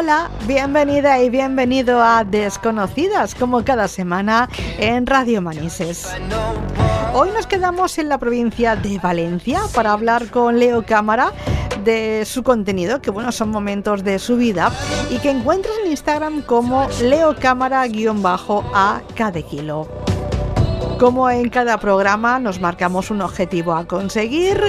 Hola, bienvenida y bienvenido a Desconocidas, como cada semana en Radio Manises. Hoy nos quedamos en la provincia de Valencia para hablar con Leo Cámara de su contenido, que bueno, son momentos de su vida, y que encuentras en Instagram como Leo Cámara-a cada. Como en cada programa nos marcamos un objetivo a conseguir,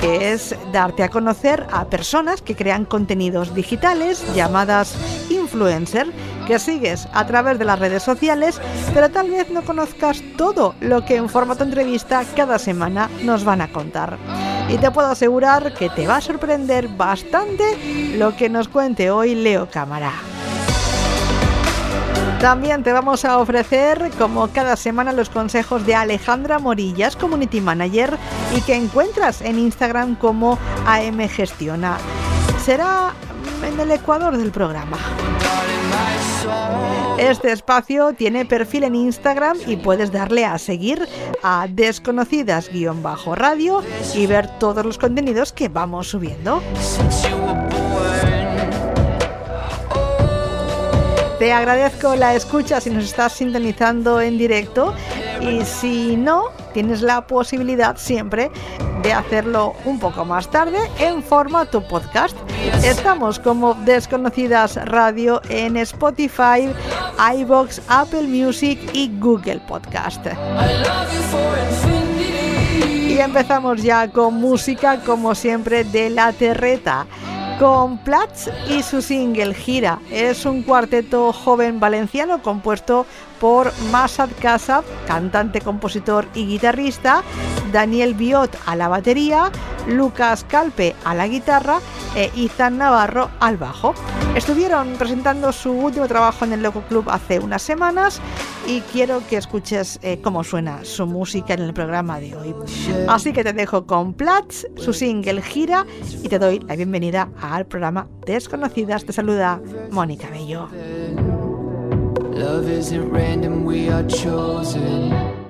que es darte a conocer a personas que crean contenidos digitales llamadas influencer, que sigues a través de las redes sociales, pero tal vez no conozcas todo lo que en formato entrevista cada semana nos van a contar. Y te puedo asegurar que te va a sorprender bastante lo que nos cuente hoy Leo Cámara. También te vamos a ofrecer, como cada semana, los consejos de Alejandra Morillas, Community Manager, y que encuentras en Instagram como AM Gestiona. Será en el ecuador del programa. Este espacio tiene perfil en Instagram y puedes darle a seguir a desconocidas-radio y ver todos los contenidos que vamos subiendo. Te agradezco la escucha si nos estás sintonizando en directo y si no, tienes la posibilidad siempre de hacerlo un poco más tarde en formato podcast. Estamos como Desconocidas Radio en Spotify, iBox, Apple Music y Google Podcast. Y empezamos ya con música como siempre de La Terreta con Platz y su single Gira. Es un cuarteto joven valenciano compuesto por Masad Kasab, cantante, compositor y guitarrista, Daniel Biot a la batería, Lucas Calpe a la guitarra e Izan Navarro al bajo. Estuvieron presentando su último trabajo en el Loco Club hace unas semanas y quiero que escuches eh, cómo suena su música en el programa de hoy. Así que te dejo con Platz, su single Gira y te doy la bienvenida al programa Desconocidas. Te saluda Mónica Bello. Love isn't random, we are chosen.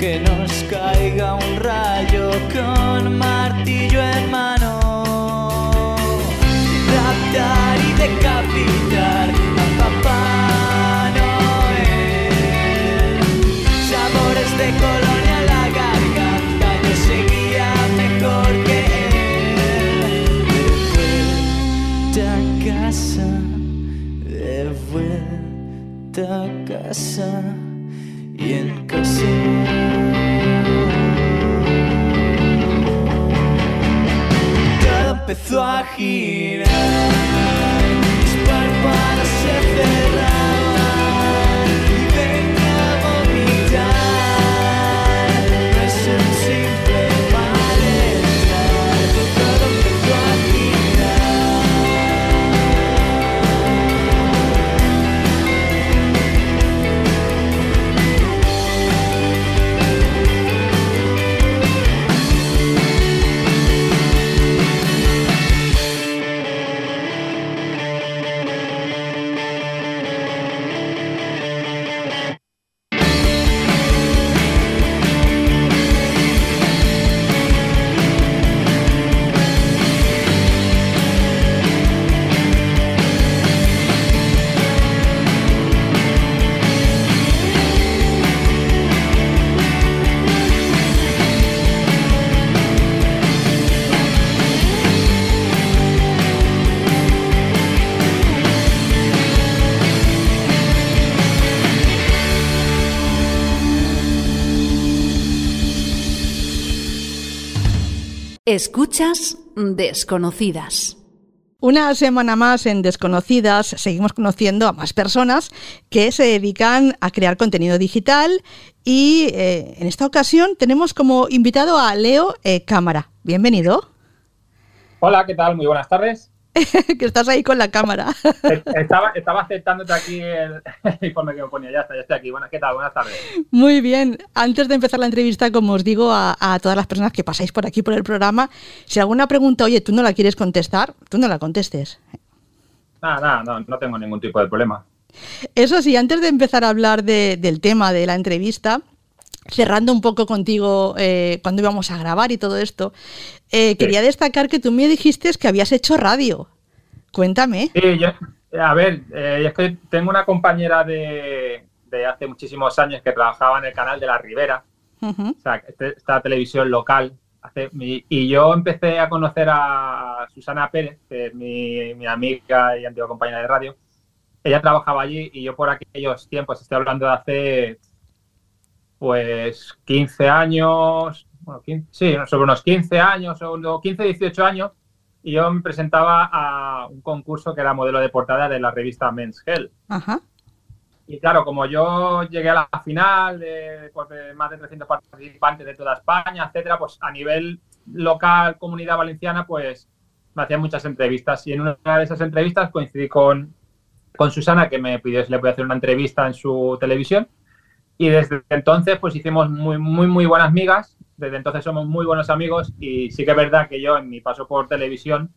que nos caiga un rayo con martillo en mano. Raptar y decapitar a Papá Noel. Sabores de colonia a la garganta, yo seguía mejor que él. De a casa, de vuelta a casa. Empezó a girar, Escuchas Desconocidas. Una semana más en Desconocidas seguimos conociendo a más personas que se dedican a crear contenido digital y eh, en esta ocasión tenemos como invitado a Leo eh, Cámara. Bienvenido, Hola, ¿qué tal? Muy buenas tardes. que estás ahí con la cámara. Estaba, estaba aceptándote aquí el, el informe que me ponía. Ya está, ya estoy aquí. Buenas, ¿qué tal? Buenas tardes. Muy bien. Antes de empezar la entrevista, como os digo a, a todas las personas que pasáis por aquí por el programa, si alguna pregunta, oye, tú no la quieres contestar, tú no la contestes. Nada, nada, no, no tengo ningún tipo de problema. Eso sí, antes de empezar a hablar de- del tema de la entrevista, cerrando un poco contigo eh, cuando íbamos a grabar y todo esto, eh, quería destacar que tú me dijiste que habías hecho radio. Cuéntame. Sí, yo, a ver, eh, es que tengo una compañera de, de hace muchísimos años que trabajaba en el canal de La Ribera, o sea, este- esta televisión local. Hace, y, y yo empecé a conocer a Susana Pérez, que es mi, mi amiga y antigua compañera de radio. Ella trabajaba allí y yo por aquellos tiempos, estoy hablando de hace pues 15 años, bueno, 15, sí, sobre unos 15 años o unos 15, 18 años, y yo me presentaba a un concurso que era modelo de portada de la revista Men's Health. Ajá. Y claro, como yo llegué a la final de, pues, de más de 300 participantes de toda España, etcétera, pues a nivel local, comunidad valenciana, pues me hacían muchas entrevistas. Y en una de esas entrevistas coincidí con, con Susana, que me pidió si le podía hacer una entrevista en su televisión. Y desde entonces, pues hicimos muy, muy, muy buenas migas. Desde entonces somos muy buenos amigos. Y sí que es verdad que yo, en mi paso por televisión,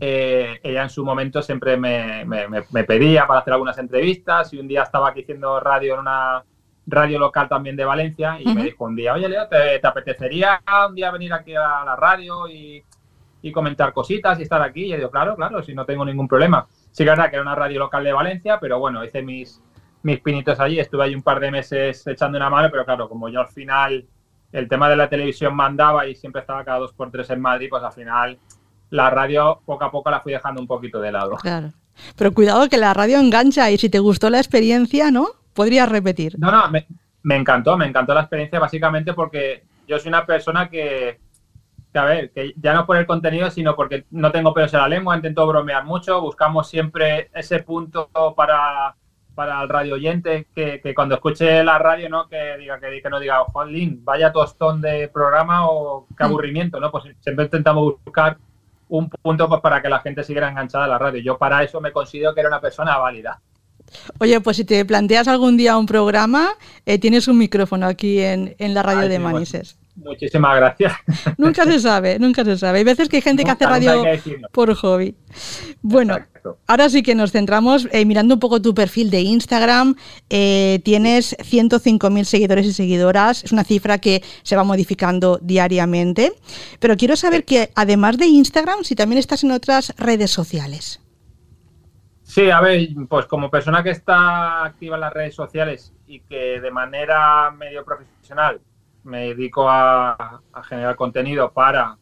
eh, ella en su momento siempre me, me- pedía para hacer algunas entrevistas y un día estaba aquí haciendo radio en una radio local también de Valencia y me dijo un día, oye Leo, ¿te, te apetecería un día venir aquí a la radio y, y comentar cositas y estar aquí? Y yo digo, claro, claro, si no tengo ningún problema. Sí que es verdad que era una radio local de Valencia, pero bueno, hice mis, mis pinitos allí, estuve ahí un par de meses echando una mano, pero claro, como yo al final el tema de la televisión mandaba y siempre estaba cada dos por tres en Madrid, pues al final la radio poco a poco la fui dejando un poquito de lado. Claro. Pero cuidado que la radio engancha y si te gustó la experiencia, ¿no? Podrías repetir. No, no, me, me encantó, me encantó la experiencia básicamente porque yo soy una persona que, que, a ver, que ya no por el contenido, sino porque no tengo pelos en la lengua, intento bromear mucho, buscamos siempre ese punto para, para el radio oyente, que, que cuando escuche la radio, ¿no? Que diga, que, que no diga, jolín, vaya tostón de programa o qué Mm. aburrimiento, ¿no? Pues siempre intentamos buscar un punto pues, para que la gente siguiera enganchada a la radio. Yo para eso me considero que era una persona válida. Oye, pues si te planteas algún día un programa, eh, tienes un micrófono aquí en, en la radio Ay, de bueno. Manises. Muchísimas gracias. Nunca se sabe, nunca se sabe. Hay veces que hay gente que hace radio por hobby. Bueno, ahora sí que nos centramos eh, mirando un poco tu perfil de Instagram. Eh, tienes 105.000 seguidores y seguidoras. Es una cifra que se va modificando diariamente. Pero quiero saber que además de Instagram, si también estás en otras redes sociales. Sí, a ver, pues como persona que está activa en las redes sociales y que de manera medio profesional me dedico a, generar contenido para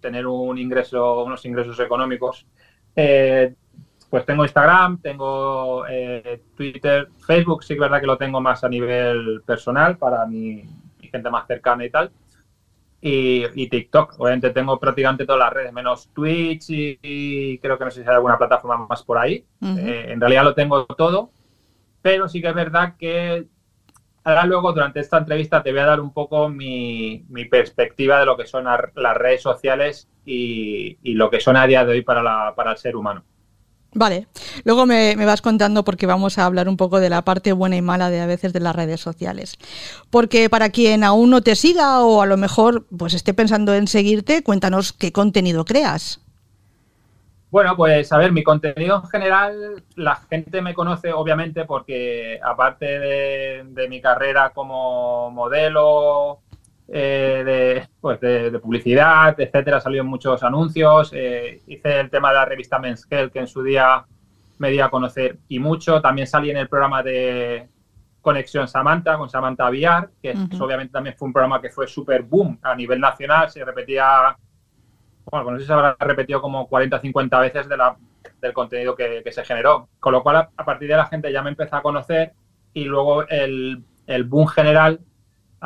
tener un ingreso, unos ingresos económicos. Eh, pues tengo Instagram, tengo eh, Twitter, Facebook, sí es verdad que lo tengo más a nivel personal para mi, gente más cercana y tal. Y, TikTok, obviamente tengo prácticamente todas las redes, menos Twitch y, creo que no sé si hay alguna plataforma más por ahí. Eh, en realidad lo tengo todo, pero sí que es verdad que Ahora luego, durante esta entrevista, te voy a dar un poco mi, perspectiva de lo que son las redes sociales y, lo que son a día de hoy para, el ser humano. Vale, luego me, vas contando porque vamos a hablar un poco de la parte buena y mala de a veces de las redes sociales. Porque para quien aún no te siga o a lo mejor pues esté pensando en seguirte, cuéntanos qué contenido creas. Bueno, pues a ver, mi contenido en general, la gente me conoce obviamente porque aparte de, mi carrera como modelo, eh, pues de, publicidad, etcétera, salió en muchos anuncios, eh, hice el tema de la revista Men's Health que en su día me dio a conocer y mucho, también salí en el programa de Conexión Samantha, con Samantha Villar, que obviamente también fue un programa que fue súper boom a nivel nacional, se repetía bueno, no sé si se habrá repetido como 40 o 50 veces de la, del contenido que, se generó. Con lo cual, a, partir de la gente ya me empezó a conocer y luego el, el, boom general,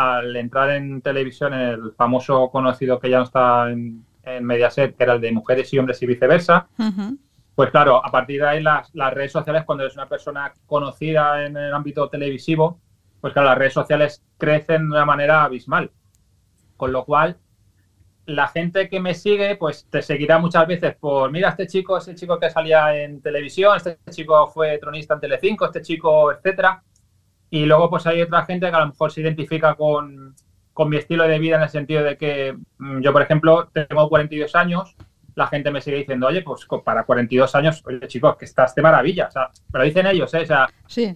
al entrar en televisión, el famoso conocido que ya no está en, Mediaset, que era el de mujeres y hombres y viceversa, pues claro, a partir de ahí las, las redes sociales, cuando eres una persona conocida en el ámbito televisivo, pues claro, las redes sociales crecen de una manera abismal. Con lo cual, la gente que me sigue, pues te seguirá muchas veces por, mira, este chico es el chico que salía en televisión, este chico fue tronista en Telecinco, este chico, etcétera. Y luego pues hay otra gente que a lo mejor se identifica con, mi estilo de vida en el sentido de que mm, yo, por ejemplo, tengo 42 años, la gente me sigue diciendo, oye, pues para 42 años, oye, chicos, que estás de maravilla. O sea, pero dicen ellos, ¿eh? O sea,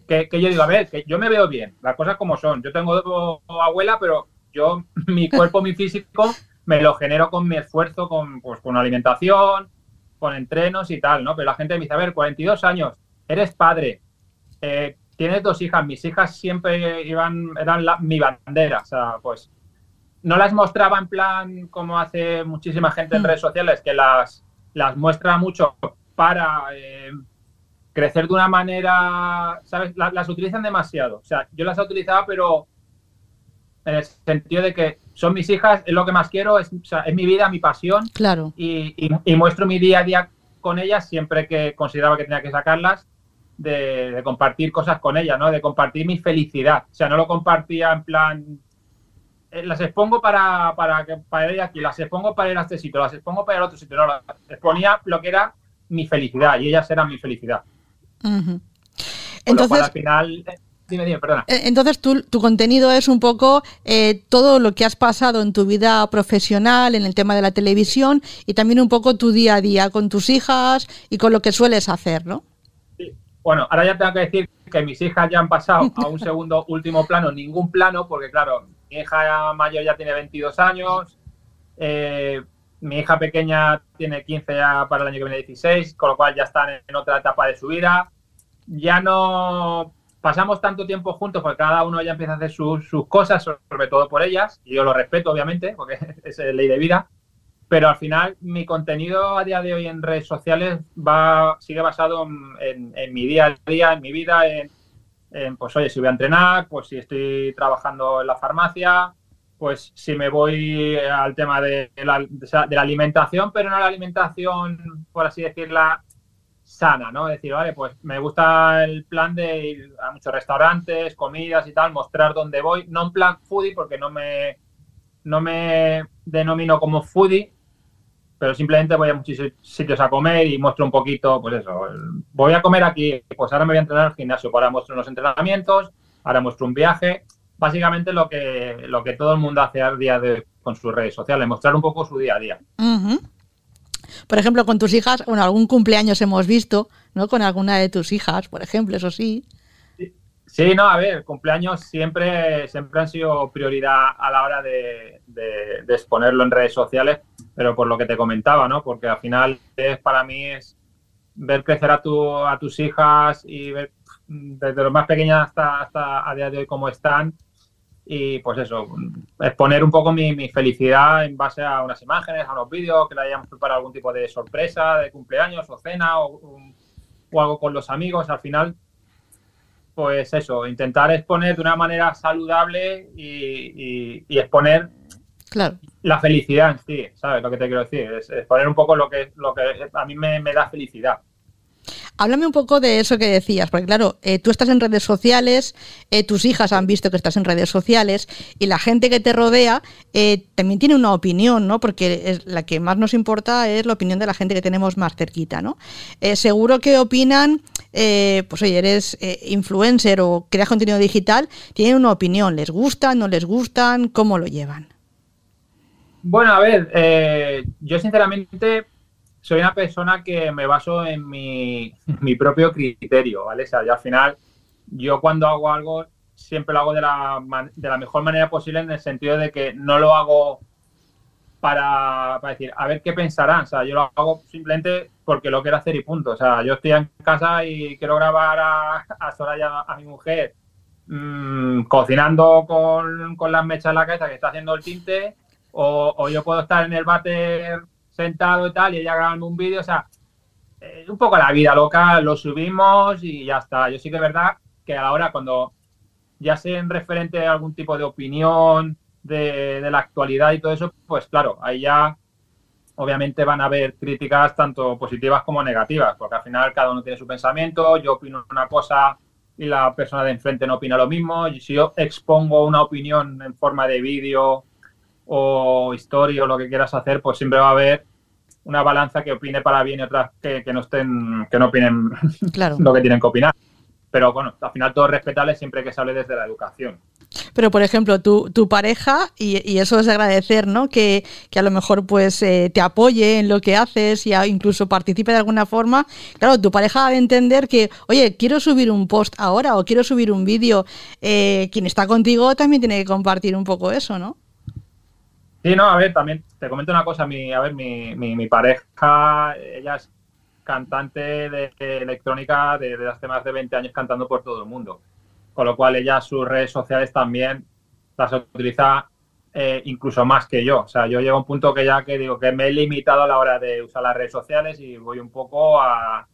que, que, yo digo, a ver, que yo me veo bien, las cosas como son. Yo tengo abuela, pero yo, mi cuerpo, mi físico me lo genero con mi esfuerzo, con, pues, con alimentación, con entrenos y tal, ¿no? Pero la gente me dice, a ver, 42 años, eres padre, eh, tienes dos hijas, mis hijas siempre iban, eran mi bandera, o sea, pues no las mostraba en plan como hace muchísima gente en mm. redes sociales, que las, las muestra mucho para eh, crecer de una manera, ¿sabes? las utilizan demasiado, o sea, yo las he utilizado, pero en el sentido de que son mis hijas, es lo que más quiero, es, es mi vida, mi pasión. Claro. Y, muestro mi día a día con ellas siempre que consideraba que tenía que sacarlas, de, compartir cosas con ellas, ¿no? De compartir mi felicidad. O sea, no lo compartía en plan. Eh, las expongo para, para, para ir aquí, las expongo para ir a este sitio, las expongo para ir a otro sitio. No, las exponía lo que era mi felicidad y ellas eran mi felicidad. Entonces, al final Dime, dime, perdona. Eh, entonces, tu, tu contenido es un poco eh, todo lo que has pasado en tu vida profesional, en el tema de la televisión y también un poco tu día a día con tus hijas y con lo que sueles hacer, ¿no? Bueno, ahora ya tengo que decir que mis hijas ya han pasado a un segundo último plano, ningún plano, porque claro, mi hija mayor ya tiene 22 años, eh, mi hija pequeña tiene 15 ya para el año que viene 16, con lo cual ya están en otra etapa de su vida. Ya no pasamos tanto tiempo juntos porque cada uno ya empieza a hacer sus, cosas, sobre todo por ellas, y yo lo respeto, obviamente, porque es ley de vida, pero al final mi contenido a día de hoy en redes sociales va sigue basado en, mi día a día, en mi vida, en, pues oye, si voy a entrenar, pues si estoy trabajando en la farmacia, pues si me voy al tema de la, de la alimentación, pero no la alimentación, por así decirla, sana, ¿no? Decir, vale, pues me gusta el plan de ir a muchos restaurantes, comidas y tal, mostrar dónde voy, no en plan foodie, porque no me, no me denomino como foodie, pero simplemente voy a muchos sitios a comer y muestro un poquito, pues eso, voy a comer aquí, pues ahora me voy a entrenar al gimnasio, ahora muestro unos entrenamientos, ahora muestro un viaje, básicamente lo que, lo que todo el mundo hace al día de con sus redes sociales, mostrar un poco su día a día. Por ejemplo, con tus hijas, bueno, algún cumpleaños hemos visto, ¿no? Con alguna de tus hijas, por ejemplo, eso sí. Sí, no, a ver, cumpleaños siempre, siempre han sido prioridad a la hora de, exponerlo en redes sociales, pero por lo que te comentaba, ¿no? Porque al final es para mí es ver crecer a, tu, a tus hijas y ver desde lo más pequeñas hasta, a día de hoy cómo están y pues eso, exponer un poco mi, felicidad en base a unas imágenes, a unos vídeos, que le hayamos preparado algún tipo de sorpresa de cumpleaños o cena o, o algo con los amigos. Al final pues eso, intentar exponer de una manera saludable y, exponer la felicidad en sí, ¿sabes lo que te quiero decir? Es exponer un poco lo que, lo que a mí me, da felicidad. Háblame un poco de eso que decías, porque claro, eh, tú estás en redes sociales, eh, tus hijas han visto que estás en redes sociales y la gente que te rodea eh, también tiene una opinión, ¿no? Porque es, la que más nos importa es la opinión de la gente que tenemos más cerquita, ¿no? seguro que opinan eh, pues oye, eres eh, influencer o creas contenido digital, tienen una opinión, ¿les gustan, no les gustan? ¿Cómo lo llevan? Bueno, a ver, eh, yo sinceramente soy una persona que me baso en mi, propio criterio, ¿vale? O sea, yo al final, yo cuando hago algo, siempre lo hago de la, de la mejor manera posible en el sentido de que no lo hago para, decir, a ver qué pensarán. O sea, yo lo hago simplemente porque lo quiero hacer y punto. O sea, yo estoy en casa y quiero grabar a, a Soraya, a mi mujer, mm, cocinando con, con, las mechas en la cabeza que está haciendo el tinte, o, yo puedo estar en el váter sentado y tal, y ella grabando un vídeo. O sea, es un poco la vida loca, lo subimos y ya está. Yo sí que es verdad que ahora cuando ya sé en referente a algún tipo de opinión, de, la actualidad y todo eso, pues claro, ahí ya obviamente van a haber críticas tanto positivas como negativas, porque al final cada uno tiene su pensamiento, yo opino una cosa y la persona de enfrente no opina lo mismo, y si yo expongo una opinión en forma de vídeo o historia o lo que quieras hacer, pues siempre va a haber una balanza que opine para bien y otras que, no estén, que no opinen lo que tienen que opinar. Pero bueno, al final todo es respetable siempre que se hable desde la educación. Pero, por ejemplo, tu, tu pareja, y, eso es agradecer, ¿no? Que, a lo mejor pues eh, te apoye en lo que haces y incluso participe de alguna forma. Claro, tu pareja debe entender que, oye, quiero subir un post ahora o quiero subir un vídeo. Eh, quien está contigo también tiene que compartir un poco eso, ¿no? Sí, no, a ver, también te comento una cosa. Mi, a ver, mi, mi, pareja, ella es cantante de, electrónica de, de hace más de 20 años cantando por todo el mundo con lo cual ella sus redes sociales también las utiliza eh, incluso más que yo. O sea, yo llego a un punto que ya que digo que me he limitado a la hora de usar las redes sociales y voy un poco a,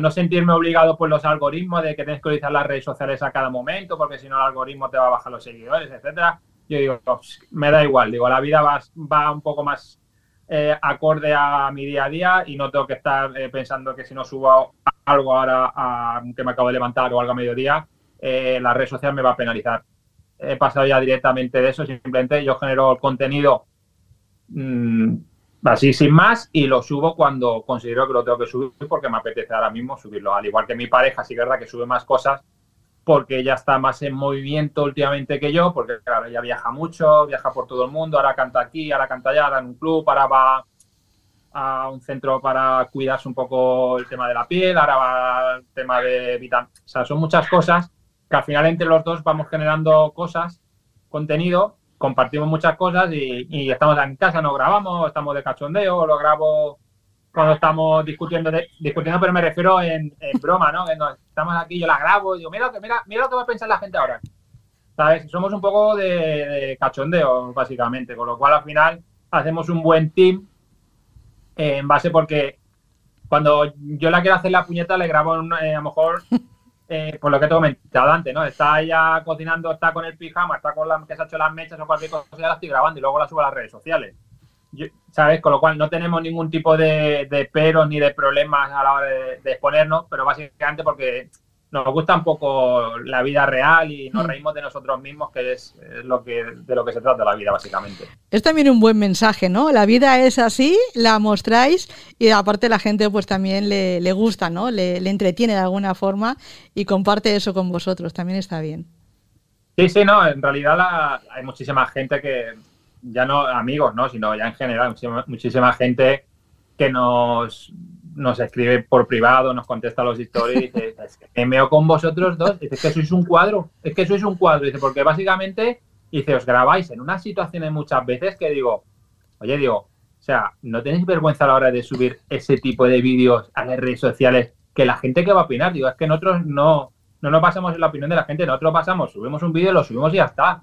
no sentirme obligado por los algoritmos de que tienes que utilizar las redes sociales a cada momento porque si no el algoritmo te va a bajar los seguidores, etcétera. Yo digo, pues, me da igual, digo, la vida va, va un poco más eh, acorde a mi día a día y no tengo que estar eh, pensando que si no subo algo ahora a, que me acabo de levantar o algo a mediodía, eh, la red social me va a penalizar. He pasado ya directamente de eso, simplemente yo genero el contenido mm, así sin más y lo subo cuando considero que lo tengo que subir porque me apetece ahora mismo subirlo. Al igual que mi pareja, sí verdad que sube más cosas porque ella está más en movimiento últimamente que yo, porque claro, ella viaja mucho, viaja por todo el mundo, ahora canta aquí, ahora canta allá, ahora en un club, ahora va a un centro para cuidarse un poco el tema de la piel, ahora va al tema de vitaminas, o sea, son muchas cosas que al final entre los dos vamos generando cosas, contenido, compartimos muchas cosas y, estamos en casa, nos grabamos, estamos de cachondeo, lo grabo cuando estamos discutiendo, discutiendo pero me refiero en, broma, ¿no? estamos aquí, yo la grabo y digo, mira, mira, mira lo que va a pensar la gente ahora. ¿Sabes? Somos un poco de, cachondeo, básicamente, con lo cual al final hacemos un buen team en base porque cuando yo la quiero hacer la puñeta le grabo eh, a lo mejor eh, por lo que te he comentado antes, ¿no? Está ella cocinando, está con el pijama, está con la que se ha hecho las mechas o cualquier cosa, ya la estoy grabando y luego la subo a las redes sociales. ¿Sabes? Con lo cual no tenemos ningún tipo de, de peros ni de problemas a la hora de, de exponernos, pero básicamente porque nos gusta un poco la vida real y nos mm. reímos de nosotros mismos, que es, lo que de lo que se trata la vida, básicamente. Es también un buen mensaje, ¿no? La vida es así, la mostráis y aparte la gente pues también le, le gusta, ¿no? Le, le, entretiene de alguna forma y comparte eso con vosotros, también está bien. Sí, sí, no, en realidad hay muchísima gente que, ya no amigos, ¿no? Sino ya en general, muchísima, gente que nos, nos escribe por privado, nos contesta los stories dice, es que me meo con vosotros dos, dice, es que sois un cuadro, es que sois un cuadro, dice, porque básicamente, dice, os grabáis en unas situaciones muchas veces que digo, oye, digo, o sea, ¿no tenéis vergüenza a la hora de subir ese tipo de vídeos a las redes sociales que la gente que va a opinar? Digo, es que nosotros no, no nos basamos en la opinión de la gente, nosotros pasamos, subimos un vídeo, lo subimos y ya está.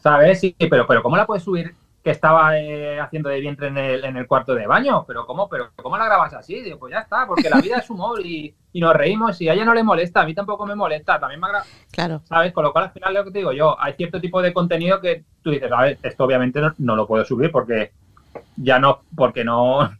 ¿Sabes? Sí, pero, pero ¿cómo la puedes subir que estaba eh, haciendo de vientre en el, en el cuarto de baño? ¿Pero cómo, pero cómo la grabas así? Digo, pues ya está, porque la vida es humor y, y nos reímos y a ella no le molesta, a mí tampoco me molesta, también me. Claro. ¿Sabes? Con lo cual al final lo que te digo yo, hay cierto tipo de contenido que tú dices, a ver, esto obviamente no, lo puedo subir porque ya no, porque no,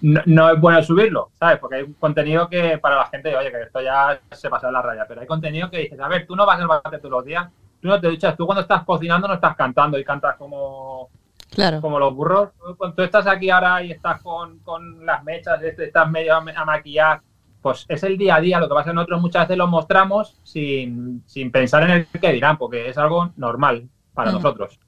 no, es bueno subirlo, ¿sabes? Porque hay un contenido que para la gente, oye, que esto ya se pasa de la raya, pero hay contenido que dices, a ver, tú no vas al bate todos los días, tú no te duchas, tú cuando estás cocinando no estás cantando y cantas como, claro. como los burros. Cuando tú estás aquí ahora y estás con, con las mechas, estás medio a, maquillar, pues es el día a día. Lo que pasa es que nosotros muchas veces lo mostramos sin, sin pensar en el que dirán, porque es algo normal para mm. nosotros.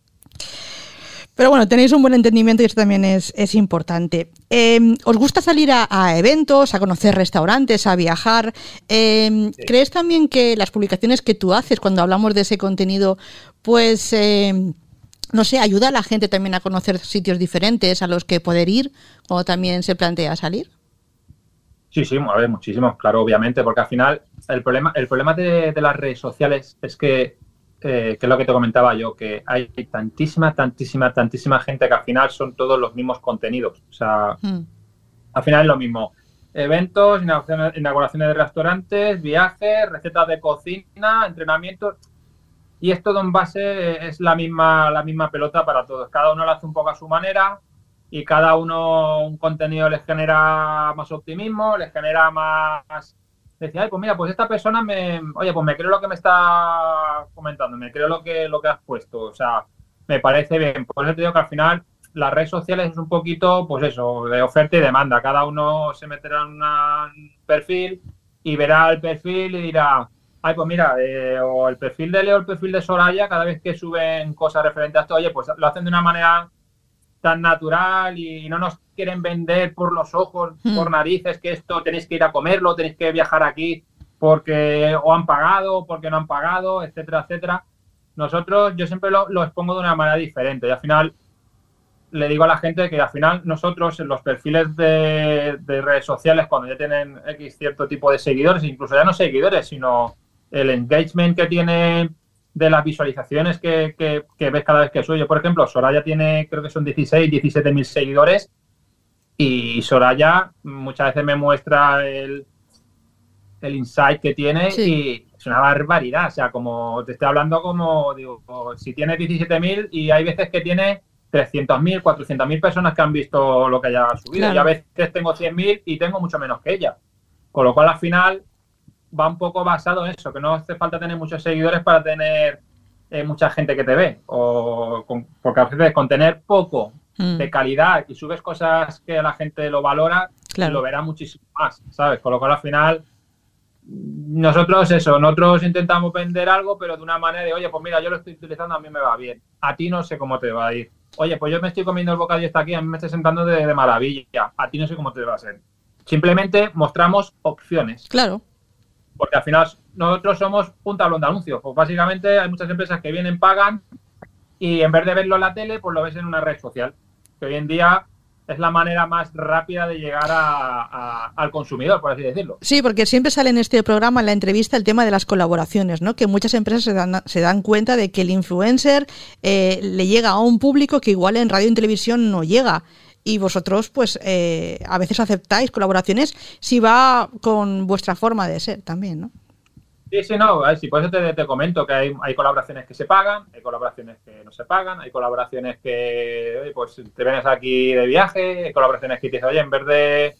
Pero bueno, tenéis un buen entendimiento y eso también es, importante. Em, ¿Os gusta salir a, eventos, a conocer restaurantes, a viajar? Em, ¿Crees también que las publicaciones que tú haces cuando hablamos de ese contenido, pues, em, no sé, ayuda a la gente también a conocer sitios diferentes a los que poder ir o también se plantea salir? Sí, sí, a ver, muchísimo, claro, obviamente, porque al final el problema, el problema de las redes sociales es que eh, que es lo que te comentaba yo, que hay tantísima, tantísima, tantísima gente que al final son todos los mismos contenidos. O sea, hmm. al final es lo mismo. Eventos, inauguraciones de restaurantes, viajes, recetas de cocina, entrenamientos. Y es todo en base, es la misma, la misma pelota para todos. Cada uno lo hace un poco a su manera y cada uno un contenido les genera más optimismo, les genera más decía, Ay, pues mira, pues esta persona me, oye, pues me creo lo que me está comentando, me creo lo que, lo que has puesto, o sea, me parece bien. Por eso te digo que al final las redes sociales es un poquito, pues eso, de oferta y demanda. Cada uno se meterá en un perfil y verá el perfil y dirá, ay, pues mira, eh, o el perfil de Leo, el perfil de Soraya, cada vez que suben cosas referentes a esto, oye, pues lo hacen de una manera tan natural y no nos quieren vender por los ojos, hmm. por narices, que esto tenéis que ir a comerlo, tenéis que viajar aquí porque o han pagado, porque no han pagado, etcétera, etcétera. Nosotros, yo siempre lo, expongo de una manera diferente y al final le digo a la gente que al final nosotros en los perfiles de, redes sociales, cuando ya tienen X cierto tipo de seguidores, incluso ya no seguidores, sino el engagement que tienen de las visualizaciones que, que, ves cada vez que suyo. Por ejemplo, Soraya tiene, creo que son 16, 17 mil seguidores y Soraya muchas veces me muestra el, el insight que tiene y es una barbaridad. O sea, como te estoy hablando como, digo, si tiene 17 mil y hay veces que tiene 300.000, 400.000 personas que han visto lo que haya subido. Y a veces tengo 100.000 y tengo mucho menos que ella. Con lo cual, al final, va un poco basado en eso, que no hace falta tener muchos seguidores para tener eh, mucha gente que te ve. O porque a veces con tener poco mm. de calidad y subes cosas que la gente lo valora, lo verá muchísimo más, ¿sabes? Con lo cual al final nosotros eso, nosotros intentamos vender algo, pero de una manera de, oye, pues mira, yo lo estoy utilizando, a mí me va bien. A ti no sé cómo te va a ir. Oye, pues yo me estoy comiendo el bocadillo está aquí, a mí me está sentando de, de maravilla. A ti no sé cómo te va a ser. Simplemente mostramos opciones. Claro porque al final nosotros somos un tablón de anuncios. Pues básicamente hay muchas empresas que vienen, pagan y en vez de verlo en la tele, pues lo ves en una red social. Que hoy en día es la manera más rápida de llegar al consumidor, por así decirlo. Sí, porque siempre sale en este programa, en la entrevista, el tema de las colaboraciones, ¿no? Que muchas empresas se dan, se dan cuenta de que el influencer eh, le llega a un público que igual en radio y televisión no llega y vosotros pues eh, a veces aceptáis colaboraciones si va con vuestra forma de ser también, ¿no? Sí, sí, no, sí, por eso te, comento que hay, hay, colaboraciones que se pagan, hay colaboraciones que no se pagan, hay colaboraciones que, pues te vienes aquí de viaje, hay colaboraciones que dices, oye, en vez de,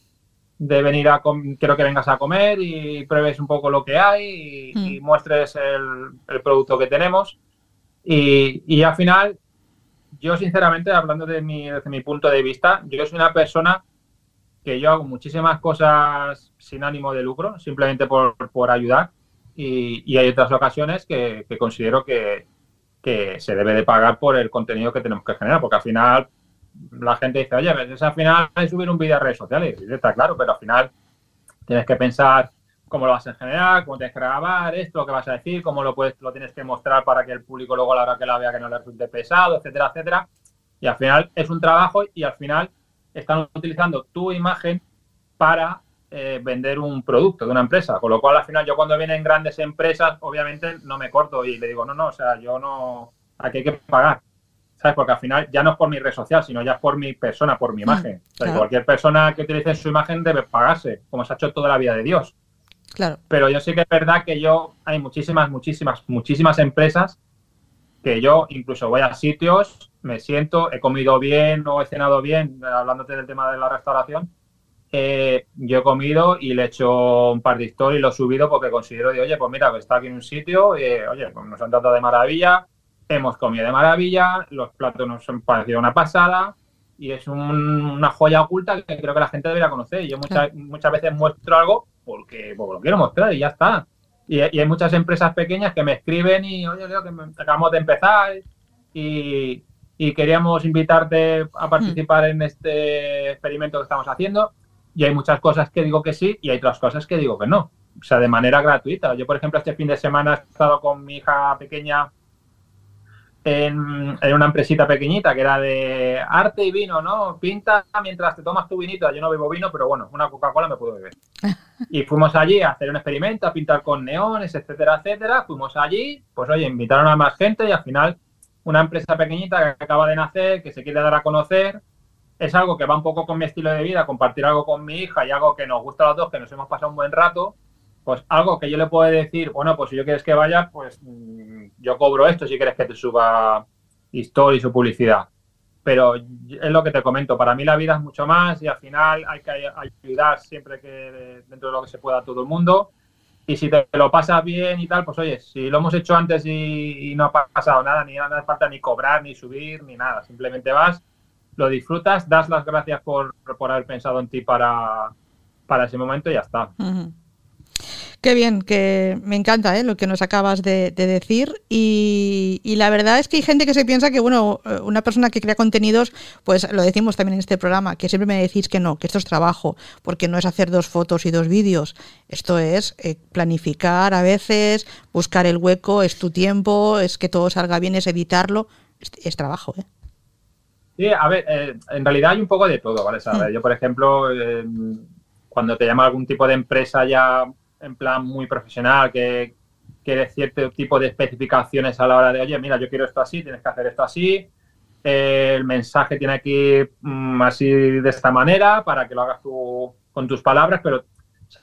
de venir a, quiero que vengas a comer y pruebes un poco lo que hay y, mm. muestres el, el, producto que tenemos. Y, y al final yo sinceramente, hablando de mi, desde mi punto de vista, yo soy una persona que yo hago muchísimas cosas sin ánimo de lucro, simplemente por, ayudar. y, hay otras ocasiones que, considero que, se debe de pagar por el contenido que tenemos que generar, porque al final la gente dice, oye, pues es al final es subir un vídeo a redes sociales, y está claro, pero al final tienes que pensar cómo lo vas a generar, cómo tienes que grabar, esto, lo que vas a decir, cómo lo puedes, lo tienes que mostrar para que el público luego a la hora que la vea que no le resulte pesado, etcétera, etcétera. Y al final es un trabajo y al final están utilizando tu imagen para eh, vender un producto de una empresa. Con lo cual, al final, yo cuando vienen grandes empresas, obviamente no me corto y le digo, no, no, o sea, yo no, aquí hay que pagar. ¿Sabes? Porque al final ya no es por mi red social, sino ya es por mi persona, por mi mm, imagen. Cualquier persona que utilice su imagen debe pagarse, como se ha hecho toda la vida de Dios. Claro. Pero yo sí que es verdad que yo, hay muchísimas, muchísimas, muchísimas empresas que yo incluso voy a sitios, me siento, he comido bien o he cenado bien, hablándote del tema de la restauración, eh, yo he comido y le he hecho un par de historias y lo he subido porque considero, de, oye, pues mira, está aquí en un sitio, y, oye, pues nos han tratado de maravilla, hemos comido de maravilla, los platos nos han parecido una pasada y es una joya oculta que creo que la gente debería conocer. Yo muchas, muchas veces muestro algo porque, lo quiero mostrar y ya está. Y, hay muchas empresas pequeñas que me escriben y, oye, Leo, que acabamos de empezar y, queríamos invitarte a participar en este experimento que estamos haciendo. Y hay muchas cosas que digo que sí y hay otras cosas que digo que no. O sea, de manera gratuita. Yo, por ejemplo, este fin de semana he estado con mi hija pequeña en, una empresita pequeñita que era de arte y vino, ¿no? Pinta mientras te tomas tu vinito. Yo no bebo vino, pero bueno, una Coca-Cola me puedo beber. Y fuimos allí a hacer un experimento, a pintar con neones, etcétera, etcétera. Fuimos allí, pues oye, invitaron a más gente y al final una empresa pequeñita que acaba de nacer, que se quiere dar a conocer. Es algo que va un poco con mi estilo de vida, compartir algo con mi hija y algo que nos gusta a los dos, que nos hemos pasado un buen rato pues algo que yo le puedo decir, bueno, pues si yo quieres que vaya, pues mm, yo cobro esto si quieres que te suba stories o publicidad. Pero es lo que te comento, para mí la vida es mucho más y al final hay que ayudar siempre que dentro de lo que se pueda a todo el mundo. Y si te lo pasas bien y tal, pues oye, si lo hemos hecho antes y, no ha pasado nada, ni nada, hace falta ni cobrar, ni subir, ni nada. Simplemente vas, lo disfrutas, das las gracias por, por haber pensado en ti para, para ese momento y ya está. Qué bien, que me encanta ¿eh? lo que nos acabas de, decir. Y, la verdad es que hay gente que se piensa que, bueno, eh, una persona que crea contenidos, pues lo decimos también en este programa, que siempre me decís que no, que esto es trabajo, porque no es hacer dos fotos y dos vídeos. Esto es eh, planificar a veces, buscar el hueco, es tu tiempo, es que todo salga bien, es editarlo. Es, trabajo, ¿eh? Sí, a ver, en realidad hay un poco de todo, ¿vale? Mm. Yo, por ejemplo, cuando te llama algún tipo de empresa ya en plan muy profesional, que quiere cierto tipo de especificaciones a la hora de, oye, mira, yo quiero esto así, tienes que hacer esto así, eh, el mensaje tiene que ir mm, así de esta manera para que lo hagas tú con tus palabras, pero,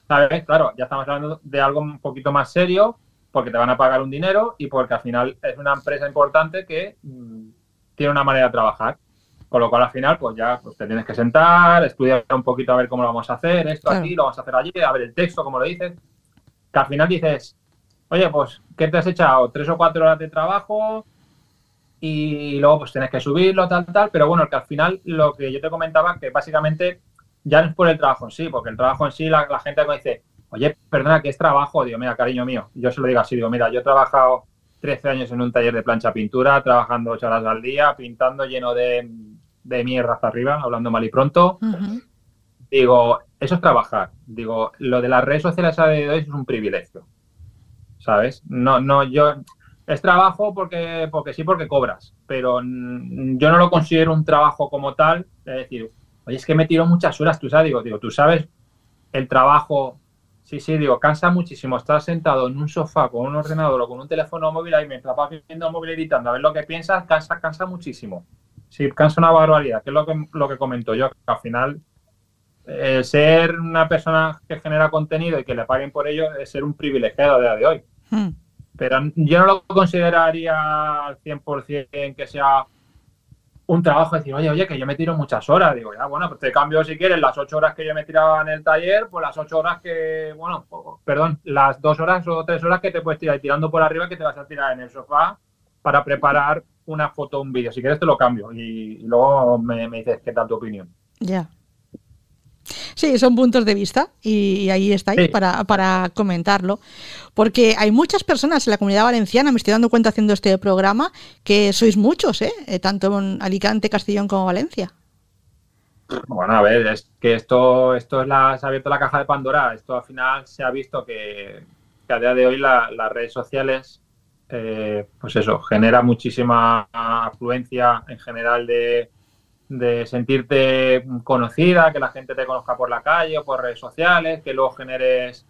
¿sabes? Claro, ya estamos hablando de algo un poquito más serio porque te van a pagar un dinero y porque al final es una empresa importante que mm, tiene una manera de trabajar. Con lo cual al final, pues ya pues, te tienes que sentar, estudiar un poquito a ver cómo lo vamos a hacer, esto aquí, lo vamos a hacer allí, a ver el texto, como lo dices. Que al final dices, oye, pues, ¿qué te has echado? Tres o cuatro horas de trabajo y luego pues tienes que subirlo, tal, tal. Pero bueno, que al final lo que yo te comentaba, que básicamente ya no es por el trabajo en sí, porque el trabajo en sí, la, gente me dice, oye, perdona, ¿qué es trabajo? Digo, mira, cariño mío. Yo se lo digo así, digo, mira, yo he trabajado 13 años en un taller de plancha pintura, trabajando 8 horas al día, pintando lleno de de mierda hasta arriba, hablando mal y pronto. Digo, eso es trabajar. Digo, lo de las redes sociales a de hoy es un privilegio. ¿Sabes? No, no, yo. Es trabajo porque, porque sí, porque cobras. Pero yo no lo considero un trabajo como tal. Es decir, oye, es que me tiro muchas horas, tú sabes, digo, digo, tú sabes el trabajo. Sí, sí, digo, cansa muchísimo estar sentado en un sofá con un ordenador o con un teléfono móvil ahí mientras vas viendo el móvil editando a ver lo que piensas, cansa, cansa muchísimo. Sí, cansa una barbaridad, que es lo que, lo que comento yo, que al final eh, ser una persona que genera contenido y que le paguen por ello es ser un privilegiado a día de hoy. Hmm. Pero yo no lo consideraría al 100% que sea un trabajo decir, oye, oye, que yo me tiro muchas horas. Digo, ya, bueno, pues te cambio si quieres las ocho horas que yo me tiraba en el taller, pues las ocho horas que, bueno, perdón, las dos horas o tres horas que te puedes tirar tirando por arriba que te vas a tirar en el sofá para preparar una foto o un vídeo. Si quieres te lo cambio y, luego me, dices qué tal tu opinión. Ya. Sí, son puntos de vista y ahí estáis para, para, comentarlo. Porque hay muchas personas en la comunidad valenciana, me estoy dando cuenta haciendo este programa, que sois muchos, ¿eh? eh tanto en Alicante, Castellón como Valencia. Bueno, a ver, es que esto, esto es la, se ha abierto la caja de Pandora. Esto al final se ha visto que, a día de hoy las redes sociales, eh, pues eso, genera muchísima afluencia en general de, de sentirte conocida, que la gente te conozca por la calle o por redes sociales, que luego generes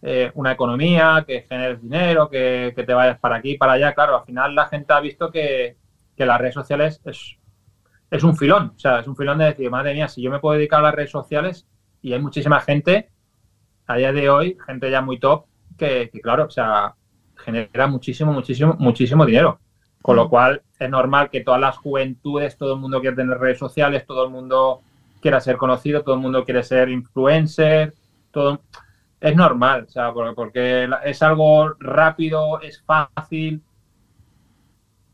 eh, una economía, que generes dinero, que, te vayas para aquí, para allá. Claro, al final la gente ha visto que, las redes sociales es, es, un filón. O sea, es un filón de decir, madre mía, si yo me puedo dedicar a las redes sociales y hay muchísima gente a día de hoy, gente ya muy top, que, que claro, o sea, genera muchísimo, muchísimo, muchísimo dinero. Con lo cual es normal que todas las juventudes, todo el mundo quiere tener redes sociales, todo el mundo quiera ser conocido, todo el mundo quiere ser influencer, todo es normal, o sea, porque es algo rápido, es fácil,